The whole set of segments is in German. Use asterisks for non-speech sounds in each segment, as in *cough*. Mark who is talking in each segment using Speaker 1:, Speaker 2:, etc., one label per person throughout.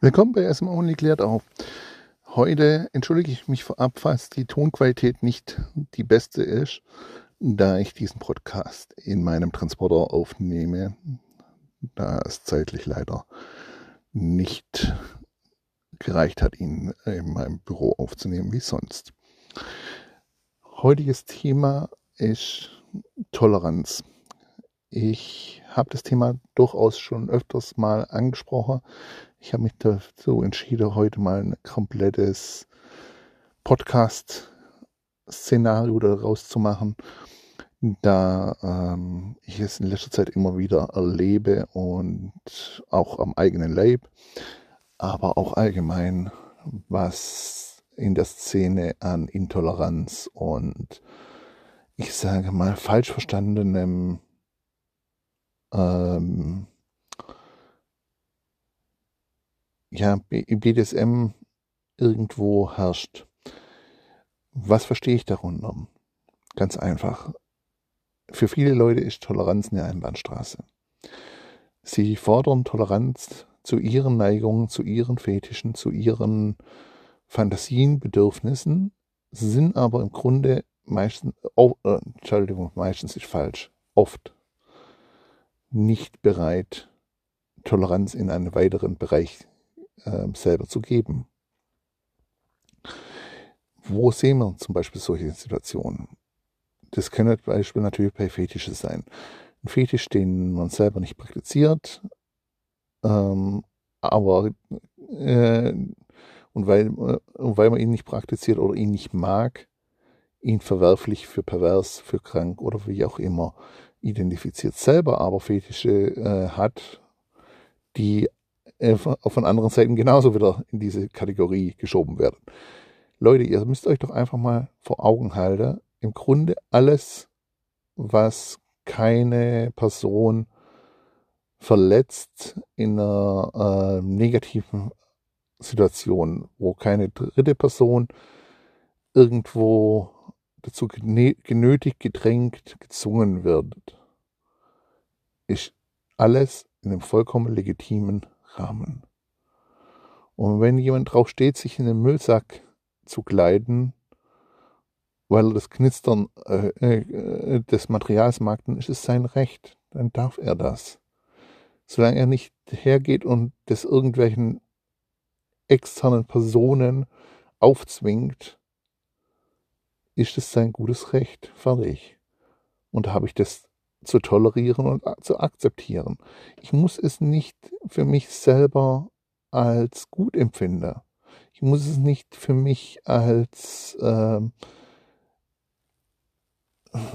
Speaker 1: Willkommen bei SM Only klärt auf. Heute entschuldige ich mich vorab, falls die Tonqualität nicht die beste ist, da ich diesen Podcast in meinem Transporter aufnehme, da es zeitlich leider nicht gereicht hat, ihn in meinem Büro aufzunehmen wie sonst. Heutiges Thema ist Toleranz. Ich habe das Thema durchaus schon öfters mal angesprochen. Ich habe mich dazu entschieden, heute mal ein komplettes Podcast-Szenario daraus zu machen, da ähm, ich es in letzter Zeit immer wieder erlebe und auch am eigenen Leib, aber auch allgemein, was in der Szene an Intoleranz und ich sage mal falsch verstandenem ähm, ja, BDSM irgendwo herrscht. Was verstehe ich darunter? Ganz einfach. Für viele Leute ist Toleranz eine Einbahnstraße. Sie fordern Toleranz zu ihren Neigungen, zu ihren Fetischen, zu ihren Fantasien, Bedürfnissen, sind aber im Grunde meistens, oh, äh, Entschuldigung, meistens ist falsch, oft nicht bereit, Toleranz in einen weiteren Bereich äh, selber zu geben. Wo sehen wir zum Beispiel solche Situationen? Das können zum Beispiel natürlich bei Fetische sein. Ein Fetisch, den man selber nicht praktiziert, ähm, aber äh, und weil, äh, weil man ihn nicht praktiziert oder ihn nicht mag, ihn verwerflich für pervers, für krank oder wie auch immer identifiziert, selber aber Fetische äh, hat, die äh, von anderen Seiten genauso wieder in diese Kategorie geschoben werden. Leute, ihr müsst euch doch einfach mal vor Augen halten, im Grunde alles, was keine Person verletzt in einer äh, negativen Situation, wo keine dritte Person irgendwo dazu genötigt, gedrängt, gezwungen wird, ist alles in einem vollkommen legitimen Rahmen. Und wenn jemand drauf steht, sich in den Müllsack zu kleiden, weil er das Knistern äh, äh, des Materials mag, dann ist es sein Recht. Dann darf er das. Solange er nicht hergeht und das irgendwelchen externen Personen aufzwingt, ist es sein gutes Recht. Fertig. Und habe ich das zu tolerieren und zu akzeptieren. Ich muss es nicht für mich selber als gut empfinden. Ich muss es nicht für mich als äh,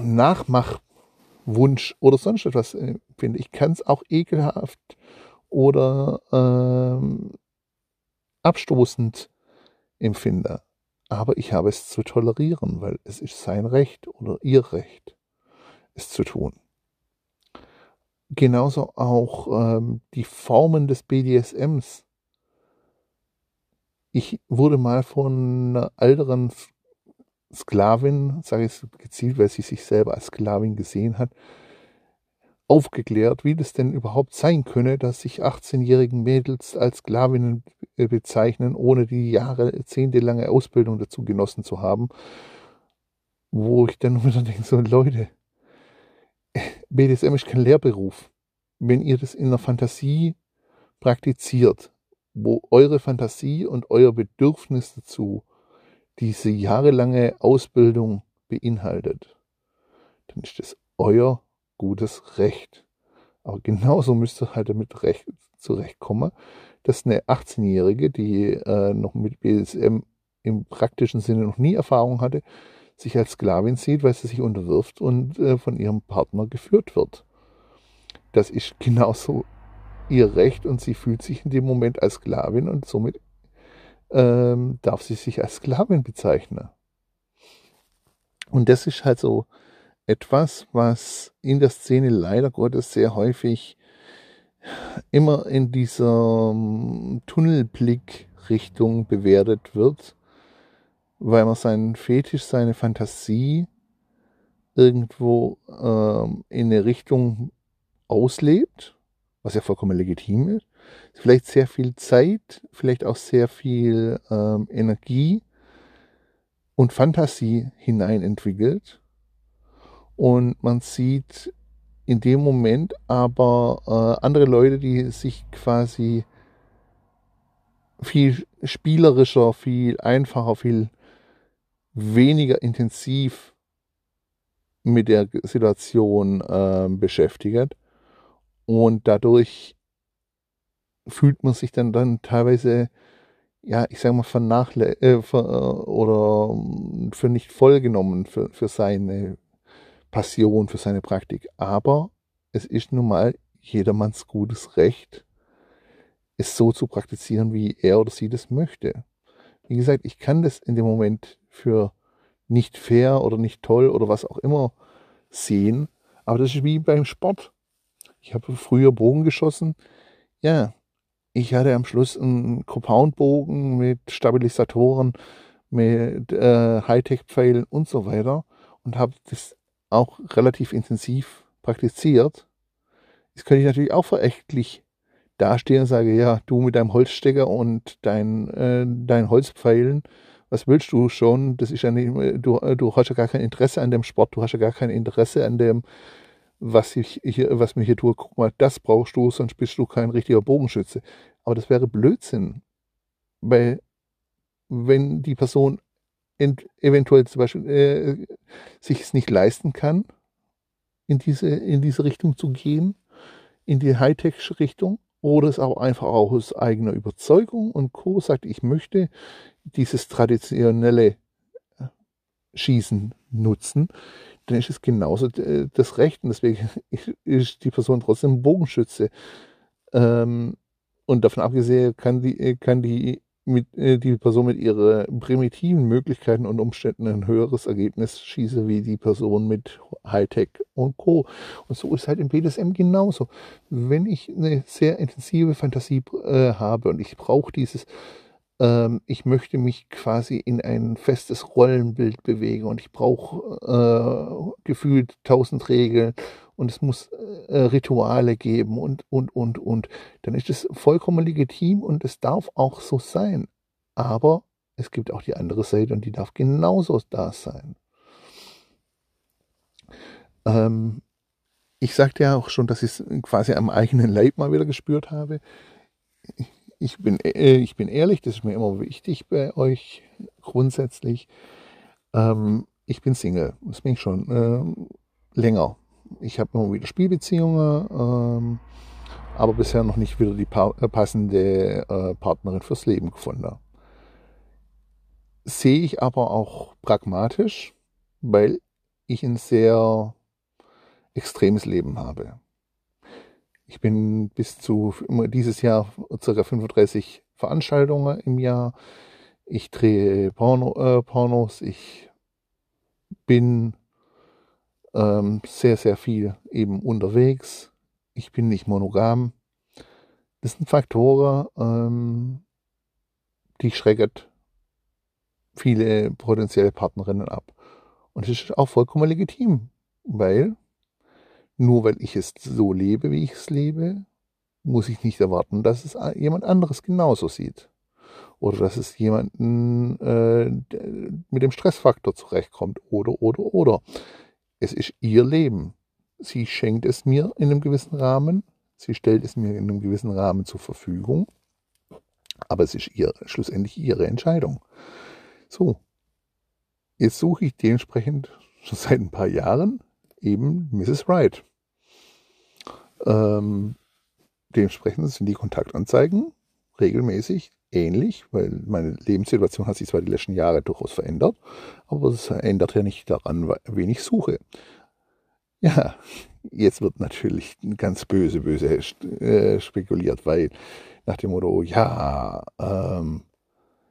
Speaker 1: Nachmachwunsch oder sonst etwas empfinden. Ich kann es auch ekelhaft oder äh, abstoßend empfinden. Aber ich habe es zu tolerieren, weil es ist sein Recht oder ihr Recht, es zu tun genauso auch ähm, die Formen des BDSMs. Ich wurde mal von einer älteren Sklavin, sage ich gezielt, weil sie sich selber als Sklavin gesehen hat, aufgeklärt, wie das denn überhaupt sein könne, dass sich 18-jährigen Mädels als Sklavinnen bezeichnen, ohne die jahrzehntelange Ausbildung dazu genossen zu haben. Wo ich dann *laughs* wieder denke, so Leute, *laughs* BDSM ist kein Lehrberuf. Wenn ihr das in der Fantasie praktiziert, wo eure Fantasie und euer Bedürfnis dazu diese jahrelange Ausbildung beinhaltet, dann ist das euer gutes Recht. Aber genauso müsst ihr halt damit recht, zurechtkommen, dass eine 18-Jährige, die äh, noch mit BSM im praktischen Sinne noch nie Erfahrung hatte, sich als Sklavin sieht, weil sie sich unterwirft und äh, von ihrem Partner geführt wird. Das ist genauso ihr Recht und sie fühlt sich in dem Moment als Sklavin und somit ähm, darf sie sich als Sklavin bezeichnen. Und das ist halt so etwas, was in der Szene leider Gottes sehr häufig immer in dieser ähm, Tunnelblick-Richtung bewertet wird weil man seinen Fetisch, seine Fantasie irgendwo ähm, in eine Richtung auslebt, was ja vollkommen legitim ist. vielleicht sehr viel Zeit, vielleicht auch sehr viel ähm, Energie und Fantasie hinein entwickelt. Und man sieht in dem Moment aber äh, andere Leute, die sich quasi viel spielerischer, viel einfacher, viel weniger intensiv mit der Situation äh, beschäftigt. Und dadurch fühlt man sich dann, dann teilweise, ja, ich sage mal, vernachlä äh, für, äh, oder für nicht vollgenommen für, für seine Passion, für seine Praktik. Aber es ist nun mal jedermanns gutes Recht, es so zu praktizieren, wie er oder sie das möchte. Wie gesagt, ich kann das in dem Moment für nicht fair oder nicht toll oder was auch immer sehen, aber das ist wie beim Sport. Ich habe früher Bogen geschossen. Ja, ich hatte am Schluss einen Compound-Bogen mit Stabilisatoren, mit äh, Hightech-Pfeilen und so weiter und habe das auch relativ intensiv praktiziert. Das könnte ich natürlich auch verächtlich dastehe und sage, ja, du mit deinem Holzstecker und dein, äh, dein Holzpfeilen, was willst du schon? Das ist ja nicht, du, du hast ja gar kein Interesse an dem Sport, du hast ja gar kein Interesse an dem, was ich hier, was mir hier tue. Guck mal, das brauchst du, sonst bist du kein richtiger Bogenschütze. Aber das wäre Blödsinn. Weil, wenn die Person eventuell zum Beispiel äh, sich es nicht leisten kann, in diese, in diese Richtung zu gehen, in die Hightech-Richtung, oder es auch einfach auch aus eigener Überzeugung und Co. sagt, ich möchte dieses traditionelle äh, Schießen nutzen, dann ist es genauso äh, das Recht und deswegen *laughs* ist die Person trotzdem Bogenschütze. Ähm, und davon abgesehen kann die, äh, kann die mit, äh, die Person mit ihren primitiven Möglichkeiten und Umständen ein höheres Ergebnis schieße wie die Person mit Hightech und Co. Und so ist halt im BDSM genauso. Wenn ich eine sehr intensive Fantasie äh, habe und ich brauche dieses, ähm, ich möchte mich quasi in ein festes Rollenbild bewegen und ich brauche äh, gefühlt tausend Regeln und es muss äh, Rituale geben und, und, und, und. Dann ist es vollkommen legitim und es darf auch so sein. Aber es gibt auch die andere Seite und die darf genauso da sein. Ähm, ich sagte ja auch schon, dass ich es quasi am eigenen Leib mal wieder gespürt habe. Ich bin, äh, ich bin ehrlich, das ist mir immer wichtig bei euch grundsätzlich. Ähm, ich bin Single, das bin ich schon äh, länger ich habe immer wieder Spielbeziehungen, ähm, aber bisher noch nicht wieder die pa äh, passende äh, Partnerin fürs Leben gefunden. Sehe ich aber auch pragmatisch, weil ich ein sehr extremes Leben habe. Ich bin bis zu dieses Jahr ca. 35 Veranstaltungen im Jahr. Ich drehe Porno, äh, Pornos. Ich bin ähm, sehr, sehr viel eben unterwegs. Ich bin nicht monogam. Das sind Faktoren, ähm, die schrecken viele potenzielle Partnerinnen ab. Und es ist auch vollkommen legitim, weil nur weil ich es so lebe, wie ich es lebe, muss ich nicht erwarten, dass es jemand anderes genauso sieht. Oder dass es jemanden äh, mit dem Stressfaktor zurechtkommt. Oder, oder, oder. Es ist ihr Leben. Sie schenkt es mir in einem gewissen Rahmen. Sie stellt es mir in einem gewissen Rahmen zur Verfügung. Aber es ist ihr, schlussendlich ihre Entscheidung. So. Jetzt suche ich dementsprechend schon *laughs* seit ein paar Jahren eben Mrs. Wright. Ähm, dementsprechend sind die Kontaktanzeigen regelmäßig ähnlich, weil meine Lebenssituation hat sich zwar die letzten Jahre durchaus verändert, aber es ändert ja nicht daran, wen ich suche. Ja, jetzt wird natürlich ganz böse, böse äh, spekuliert, weil nach dem Motto, ja, ähm,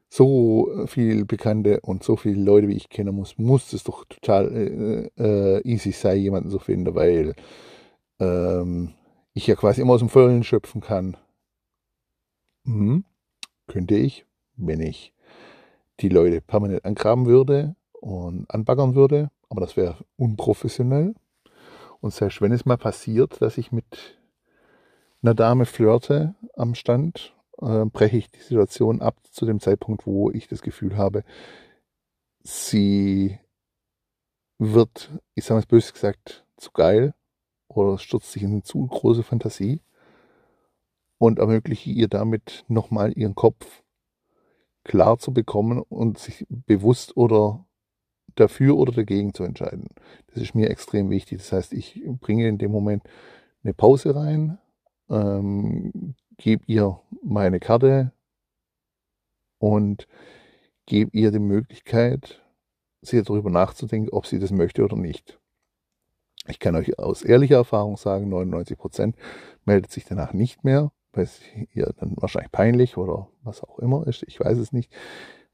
Speaker 1: so viel Bekannte und so viele Leute, wie ich kenne, muss, muss es doch total äh, äh, easy sein, jemanden zu finden, weil ähm, ich ja quasi immer aus dem Vollen schöpfen kann. Mhm könnte ich, wenn ich die Leute permanent angraben würde und anbaggern würde, aber das wäre unprofessionell. Und selbst wenn es mal passiert, dass ich mit einer Dame flirte am Stand, äh, breche ich die Situation ab zu dem Zeitpunkt, wo ich das Gefühl habe, sie wird, ich sage mal böse gesagt, zu geil oder stürzt sich in eine zu große Fantasie und ermögliche ihr damit nochmal ihren Kopf klar zu bekommen und sich bewusst oder dafür oder dagegen zu entscheiden. Das ist mir extrem wichtig. Das heißt, ich bringe in dem Moment eine Pause rein, ähm, gebe ihr meine Karte und gebe ihr die Möglichkeit, sich darüber nachzudenken, ob sie das möchte oder nicht. Ich kann euch aus ehrlicher Erfahrung sagen, 99 Prozent meldet sich danach nicht mehr, weil es ihr dann wahrscheinlich peinlich oder was auch immer ist. Ich weiß es nicht,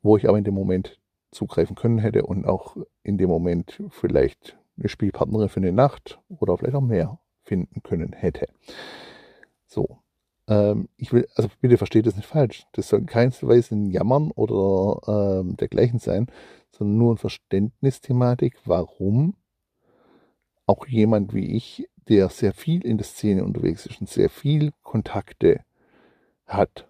Speaker 1: wo ich aber in dem Moment zugreifen können hätte und auch in dem Moment vielleicht eine Spielpartnerin für eine Nacht oder vielleicht auch mehr finden können hätte. So. Ähm, ich will, also bitte versteht das nicht falsch. Das soll keinesweise ein Jammern oder ähm, dergleichen sein, sondern nur ein Verständnisthematik, warum auch jemand wie ich, der sehr viel in der Szene unterwegs ist und sehr viel Kontakte hat,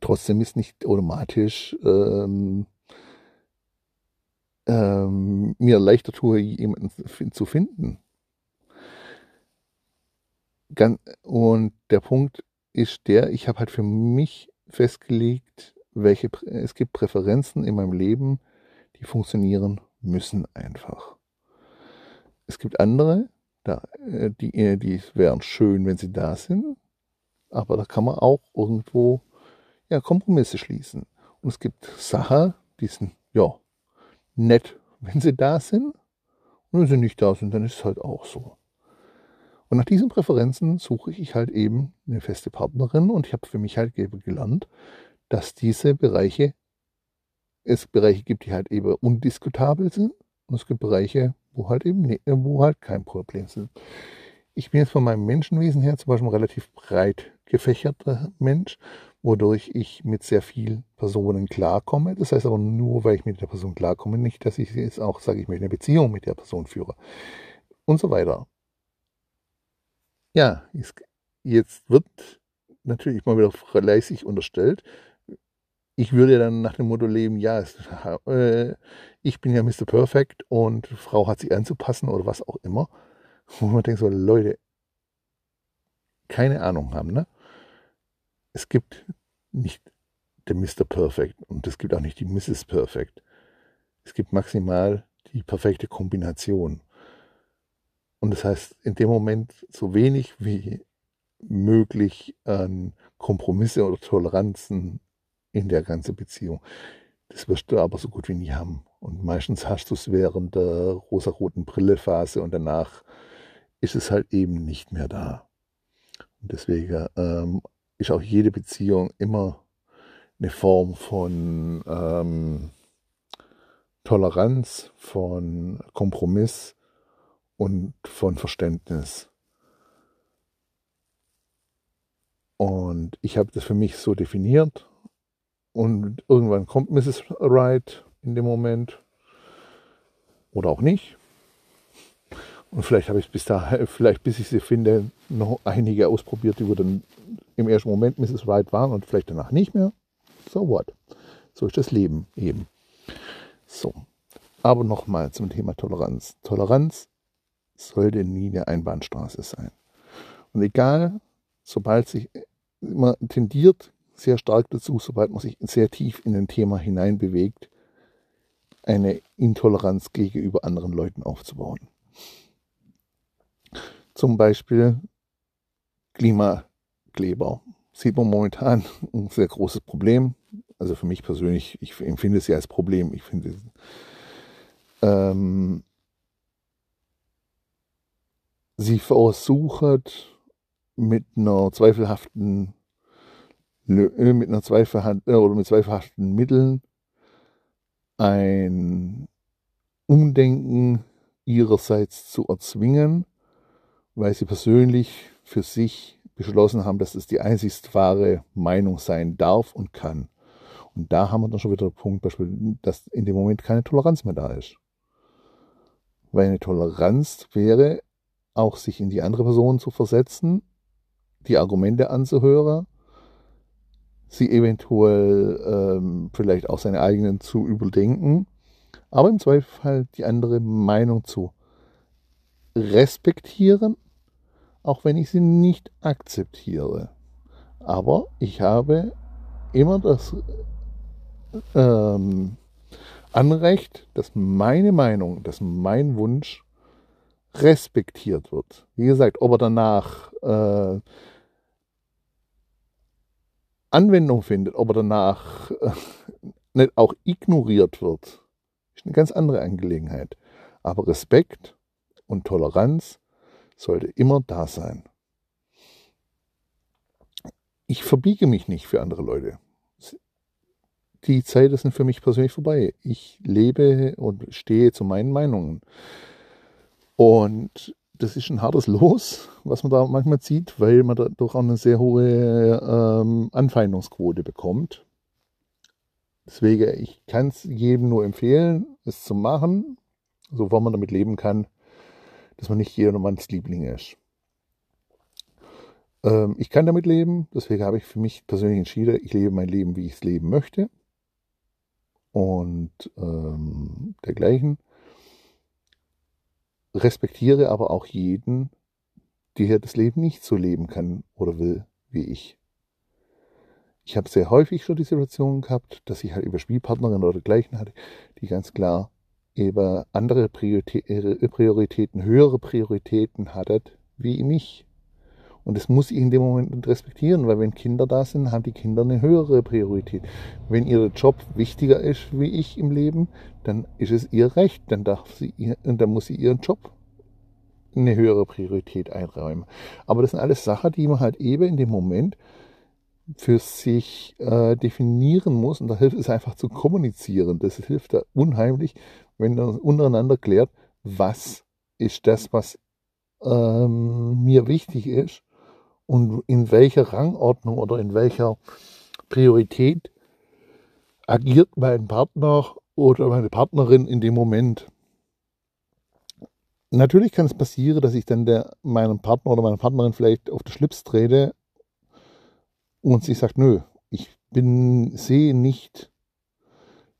Speaker 1: trotzdem ist nicht automatisch ähm, ähm, mir leichter tue, jemanden zu finden. Und der Punkt ist der, ich habe halt für mich festgelegt, welche es gibt Präferenzen in meinem Leben, die funktionieren müssen einfach. Es gibt andere, da, äh, die, äh, die wären schön, wenn sie da sind, aber da kann man auch irgendwo ja, Kompromisse schließen. Und es gibt Sachen, die sind ja nett, wenn sie da sind. Und wenn sie nicht da sind, dann ist es halt auch so. Und nach diesen Präferenzen suche ich halt eben eine feste Partnerin und ich habe für mich halt gelernt, dass diese Bereiche, es Bereiche gibt, die halt eben undiskutabel sind und es gibt Bereiche, wo halt eben, ne, wo halt kein Problem sind. Ich bin jetzt von meinem Menschenwesen her zum Beispiel ein relativ breit gefächerter Mensch, wodurch ich mit sehr vielen Personen klarkomme. Das heißt aber nur, weil ich mit der Person klarkomme, nicht, dass ich jetzt auch sage, ich möchte eine Beziehung mit der Person führe und so weiter. Ja, jetzt wird natürlich mal wieder fleißig unterstellt, ich würde dann nach dem Motto leben, ja, es, äh, ich bin ja Mr. Perfect und Frau hat sich anzupassen oder was auch immer. *laughs* Wo man denkt so, Leute, keine Ahnung haben, ne? Es gibt nicht der Mr. Perfect und es gibt auch nicht die Mrs. Perfect. Es gibt maximal die perfekte Kombination. Und das heißt, in dem Moment so wenig wie möglich an Kompromisse oder Toleranzen in der ganzen Beziehung. Das wirst du aber so gut wie nie haben. Und meistens hast du es während der rosaroten Brille-Phase und danach ist es halt eben nicht mehr da. Und deswegen ähm, ist auch jede Beziehung immer eine Form von ähm, Toleranz, von Kompromiss und von Verständnis. Und ich habe das für mich so definiert und irgendwann kommt Mrs. Wright in dem Moment. Oder auch nicht. Und vielleicht habe ich bis da, vielleicht bis ich sie finde, noch einige ausprobiert, die dann im ersten Moment Mrs. Wright waren und vielleicht danach nicht mehr. So what? So ist das Leben eben. So. Aber nochmal zum Thema Toleranz. Toleranz sollte nie eine Einbahnstraße sein. Und egal, sobald sich immer tendiert, sehr stark dazu, sobald man sich sehr tief in ein Thema hineinbewegt, eine Intoleranz gegenüber anderen Leuten aufzubauen. Zum Beispiel Klimakleber. Sieht man momentan *laughs* ein sehr großes Problem. Also für mich persönlich, ich empfinde es ja als Problem. Ich finde, ähm, sie versucht mit einer zweifelhaften mit einer zweifelhand, äh, oder mit zweifelhaften Mitteln ein Umdenken ihrerseits zu erzwingen, weil sie persönlich für sich beschlossen haben, dass es die einzigst wahre Meinung sein darf und kann. Und da haben wir dann schon wieder den Punkt, dass in dem Moment keine Toleranz mehr da ist. Weil eine Toleranz wäre, auch sich in die andere Person zu versetzen die Argumente anzuhören, sie eventuell ähm, vielleicht auch seine eigenen zu überdenken, aber im Zweifelsfall die andere Meinung zu respektieren, auch wenn ich sie nicht akzeptiere. Aber ich habe immer das ähm, Anrecht, dass meine Meinung, dass mein Wunsch respektiert wird. Wie gesagt, ob er danach äh, Anwendung findet, ob er danach äh, nicht auch ignoriert wird, ist eine ganz andere Angelegenheit. Aber Respekt und Toleranz sollte immer da sein. Ich verbiege mich nicht für andere Leute. Die Zeiten sind für mich persönlich vorbei. Ich lebe und stehe zu meinen Meinungen. Und das ist ein hartes Los, was man da manchmal zieht, weil man da doch auch eine sehr hohe ähm, Anfeindungsquote bekommt. Deswegen, ich kann es jedem nur empfehlen, es zu machen, sofern man damit leben kann, dass man nicht jedermanns Liebling ist. Ähm, ich kann damit leben, deswegen habe ich für mich persönlich entschieden, ich lebe mein Leben, wie ich es leben möchte. Und ähm, dergleichen respektiere aber auch jeden, der das Leben nicht so leben kann oder will wie ich. Ich habe sehr häufig schon die Situation gehabt, dass ich halt über Spielpartnerin oder dergleichen hatte, die ganz klar eben andere Prioritäten, höhere Prioritäten hattet wie mich. Und das muss ich in dem Moment respektieren, weil wenn Kinder da sind, haben die Kinder eine höhere Priorität. Wenn ihr Job wichtiger ist wie ich im Leben, dann ist es ihr Recht, dann darf sie ihr, dann muss sie ihren Job eine höhere Priorität einräumen. Aber das sind alles Sachen, die man halt eben in dem Moment für sich äh, definieren muss. Und da hilft es einfach zu kommunizieren. Das hilft da unheimlich, wenn man untereinander klärt, was ist das, was ähm, mir wichtig ist und in welcher Rangordnung oder in welcher Priorität agiert mein Partner oder meine Partnerin in dem Moment. Natürlich kann es passieren, dass ich dann der, meinem Partner oder meiner Partnerin vielleicht auf den Schlips trete und sie sagt, nö, ich bin, sehe nicht,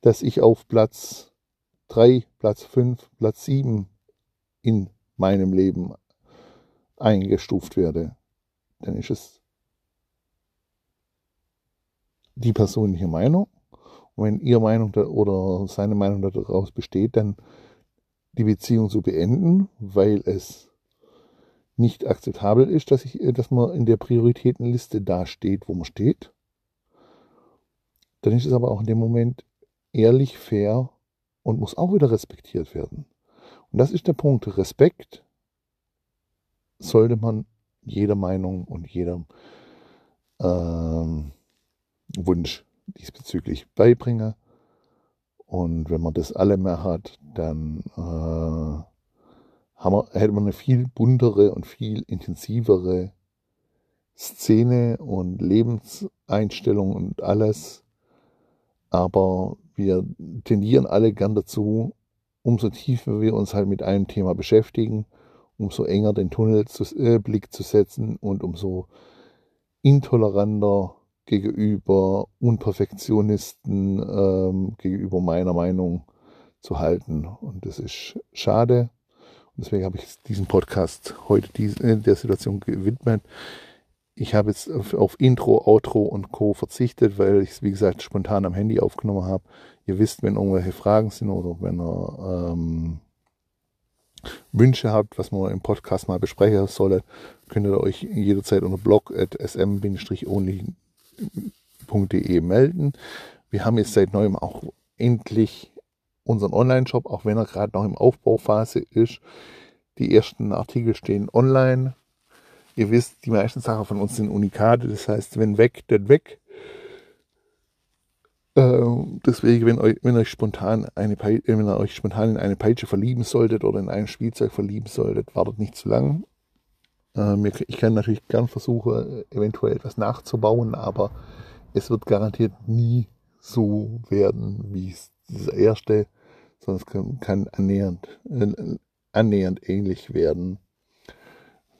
Speaker 1: dass ich auf Platz 3, Platz 5, Platz 7 in meinem Leben eingestuft werde dann ist es die persönliche Meinung. Und wenn ihre Meinung oder seine Meinung daraus besteht, dann die Beziehung zu beenden, weil es nicht akzeptabel ist, dass, ich, dass man in der Prioritätenliste da steht, wo man steht, dann ist es aber auch in dem Moment ehrlich, fair und muss auch wieder respektiert werden. Und das ist der Punkt. Respekt sollte man jeder Meinung und jedem ähm, Wunsch diesbezüglich beibringe. Und wenn man das alle mehr hat, dann äh, haben wir, hätte man eine viel buntere und viel intensivere Szene und Lebenseinstellung und alles. Aber wir tendieren alle gern dazu, umso tiefer wir uns halt mit einem Thema beschäftigen, umso enger den Tunnelblick äh, zu setzen und umso intoleranter gegenüber Unperfektionisten, ähm, gegenüber meiner Meinung zu halten. Und das ist schade. Und deswegen habe ich diesen Podcast heute in der Situation gewidmet. Ich habe jetzt auf, auf, Intro, Outro und Co. verzichtet, weil ich es, wie gesagt, spontan am Handy aufgenommen habe. Ihr wisst, wenn irgendwelche Fragen sind oder wenn ihr ähm, Wünsche habt, was man im Podcast mal besprechen solle, könnt ihr euch jederzeit unter blog.sm-only.de melden. Wir haben jetzt seit neuem auch endlich unseren Online-Shop, auch wenn er gerade noch im Aufbauphase ist. Die ersten Artikel stehen online. Ihr wisst, die meisten Sachen von uns sind Unikate, das heißt, wenn weg, dann weg. Ähm, deswegen, wenn euch, wenn euch spontan eine äh, wenn ihr euch spontan in eine Peitsche verlieben solltet oder in ein Spielzeug verlieben solltet, wartet nicht zu lang. Ähm, ich kann natürlich gern versuchen, eventuell etwas nachzubauen, aber es wird garantiert nie so werden wie das erste, sondern es kann, kann annähernd, äh, annähernd ähnlich werden.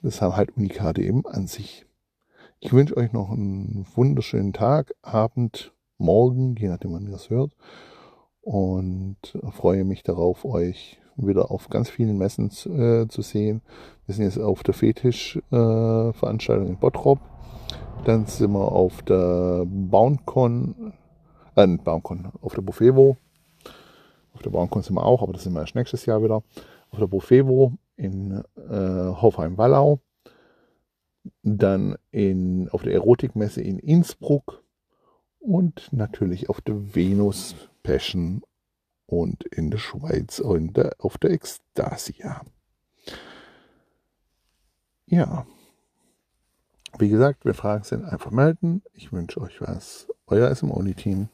Speaker 1: Das haben halt Unikate eben an sich. Ich wünsche euch noch einen wunderschönen Tag, Abend, Morgen, je nachdem, wann ihr es hört. Und freue mich darauf, euch wieder auf ganz vielen Messen äh, zu sehen. Wir sind jetzt auf der Fetisch-Veranstaltung äh, in Bottrop. Dann sind wir auf der BoundCon, äh, BoundCon, auf der Buffevo. Auf der BoundCon sind wir auch, aber das sind wir erst nächstes Jahr wieder. Auf der Buffevo in äh, Hofheim-Wallau. Dann in, auf der Erotikmesse in Innsbruck. Und natürlich auf der Venus Passion und in der Schweiz und auf der Ekstasia. Ja. Wie gesagt, wenn Fragen sind, einfach melden. Ich wünsche euch was. Euer SM Only Team.